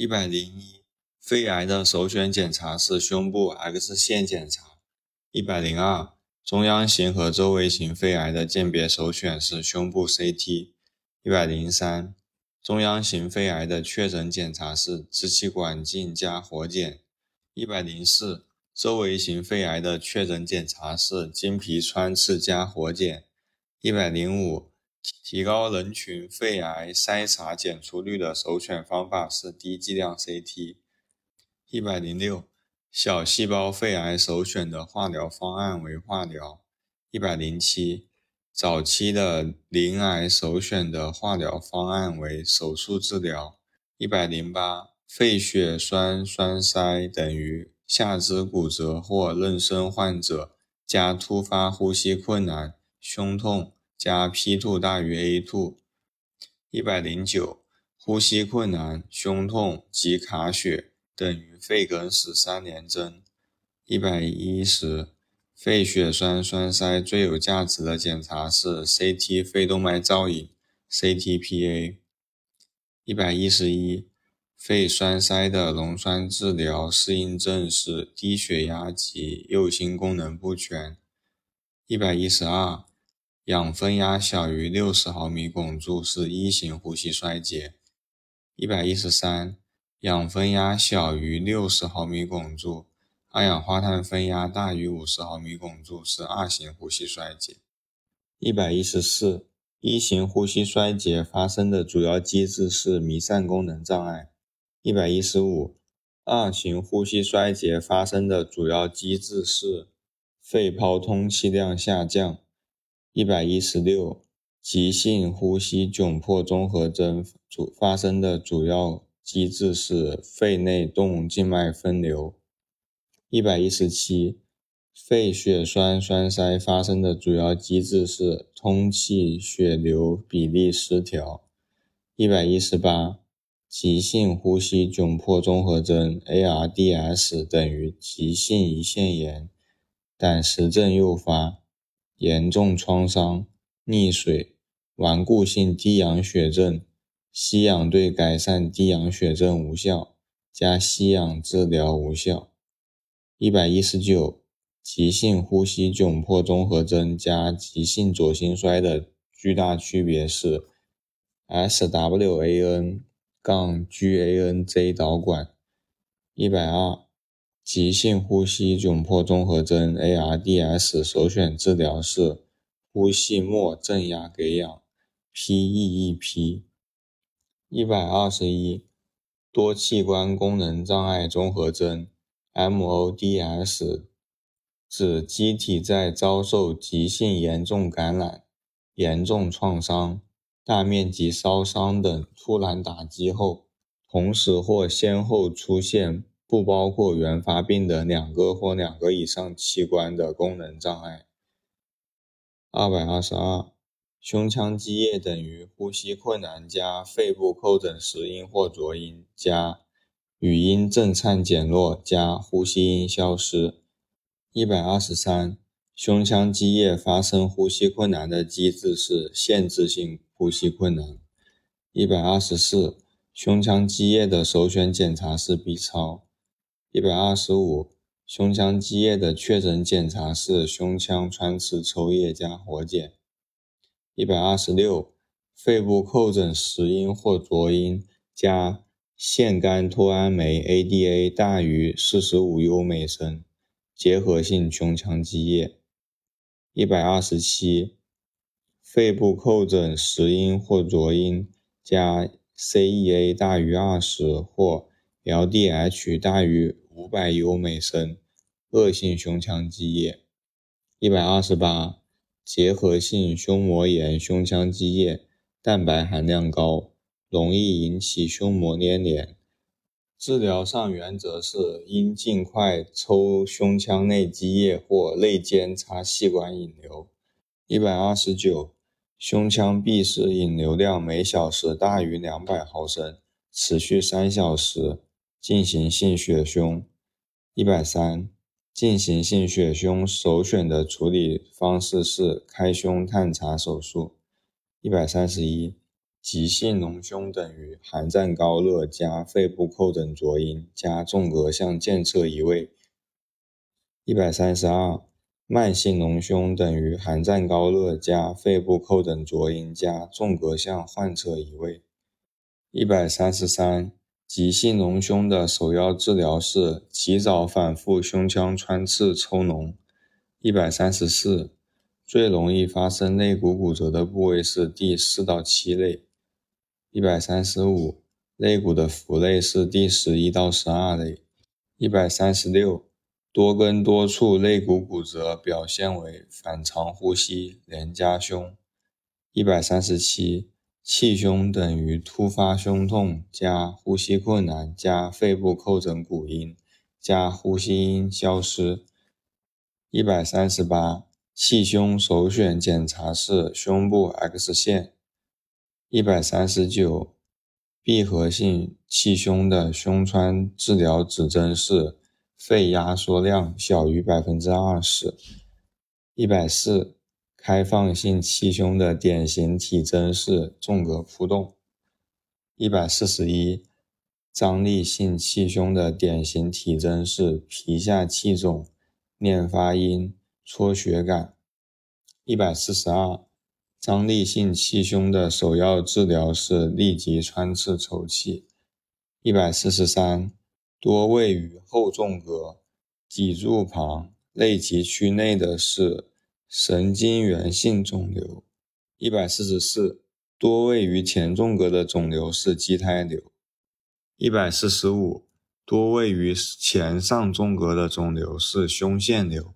一百零一，肺癌的首选检查是胸部 X 线检查。一百零二，中央型和周围型肺癌的鉴别首选是胸部 CT。一百零三，中央型肺癌的确诊检查是支气管镜加活检。一百零四，周围型肺癌的确诊检查是经皮穿刺加活检。一百零五，提高人群肺癌筛查检出率的首选方法是低剂量 CT。一百零六，小细胞肺癌首选的化疗方案为化疗。一百零七。早期的鳞癌首选的化疗方案为手术治疗。一百零八，肺血栓栓塞等于下肢骨折或妊娠患者加突发呼吸困难、胸痛加 P two 大于 A2。一百零九，呼吸困难、胸痛及卡血等于肺梗死三联征。一百一十。肺血栓栓塞最有价值的检查是 CT 肺动脉造影 （CTPA）。一百一十一，肺栓塞的溶栓治疗适应症是低血压及右心功能不全。一百一十二，氧分压小于六十毫米汞柱是一型呼吸衰竭。一百一十三，氧分压小于六十毫米汞柱。二氧化碳分压大于五十毫米汞柱是二型呼吸衰竭。一百一十四，一型呼吸衰竭发生的主要机制是弥散功能障碍。一百一十五，二型呼吸衰竭发生的主要机制是肺泡通气量下降。一百一十六，急性呼吸窘迫综合征主发生的主要机制是肺内动静脉分流。一百一十七，肺血栓栓塞发生的主要机制是通气血流比例失调。一百一十八，急性呼吸窘迫综合征 （ARDS） 等于急性胰腺炎、胆石症诱发、严重创伤、溺水、顽固性低氧血症、吸氧对改善低氧血症无效，加吸氧治疗无效。一百一十九，急性呼吸窘迫综合征加急性左心衰的巨大区别是 SWAN 杠 GANZ 导管。一百二，急性呼吸窘迫综合征 ARDS 首选治疗是呼吸末正压给氧 PEEP。一百二十一，多器官功能障碍综合征。MODS 指机体在遭受急性严重感染、严重创伤、大面积烧伤等突然打击后，同时或先后出现不包括原发病的两个或两个以上器官的功能障碍。二百二十二，胸腔积液等于呼吸困难加肺部叩诊时音或浊音加。语音震颤减弱加呼吸音消失。一百二十三，胸腔积液发生呼吸困难的机制是限制性呼吸困难。一百二十四，胸腔积液的首选检查是 B 超。一百二十五，胸腔积液的确诊检查是胸腔穿刺抽液加活检。一百二十六，肺部叩诊时音或浊音加。腺苷脱氨酶 （ADA） 大于四十五 U 每升，结核性胸腔积液。一百二十七，肺部叩诊实音或浊音加 CEA 大于二十或 LDH 大于五百优每升，恶性胸腔积液。一百二十八，结核性胸膜炎胸腔积液，蛋白含量高。容易引起胸膜粘连。治疗上原则是应尽快抽胸腔内积液或内间插气管引流。一百二十九，胸腔闭室引流量每小时大于两百毫升，持续三小时，进行性血胸。一百三，进行性血胸首选的处理方式是开胸探查手术。一百三十一。急性隆胸等于寒战高热加肺部叩诊浊音加纵隔向健侧移位。一百三十二，慢性隆胸等于寒战高热加肺部叩诊浊音加纵隔向患侧移位。一百三十三，急性隆胸的首要治疗是及早反复胸腔穿刺抽脓。一百三十四，最容易发生肋骨骨折的部位是第四到七肋。一百三十五，肋骨的腹肋是第十一到十二肋。一百三十六，多根多处肋骨骨折表现为反常呼吸、连夹胸。一百三十七，气胸等于突发胸痛加呼吸困难加肺部叩诊鼓音加呼吸音消失。一百三十八，气胸首选检查是胸部 X 线。一百三十九，闭合性气胸的胸穿治疗指征是肺压缩量小于百分之二十。一百四，开放性气胸的典型体征是纵隔扑动。一百四十一，张力性气胸的典型体征是皮下气肿、面发音、搓血感。一百四十二。张力性气胸的首要治疗是立即穿刺抽气。一百四十三，多位于后纵隔、脊柱旁、肋脊区内的是神经源性肿瘤。一百四十四，多位于前纵隔的肿瘤是畸胎瘤。一百四十五，多位于前上纵隔的肿瘤是胸腺瘤。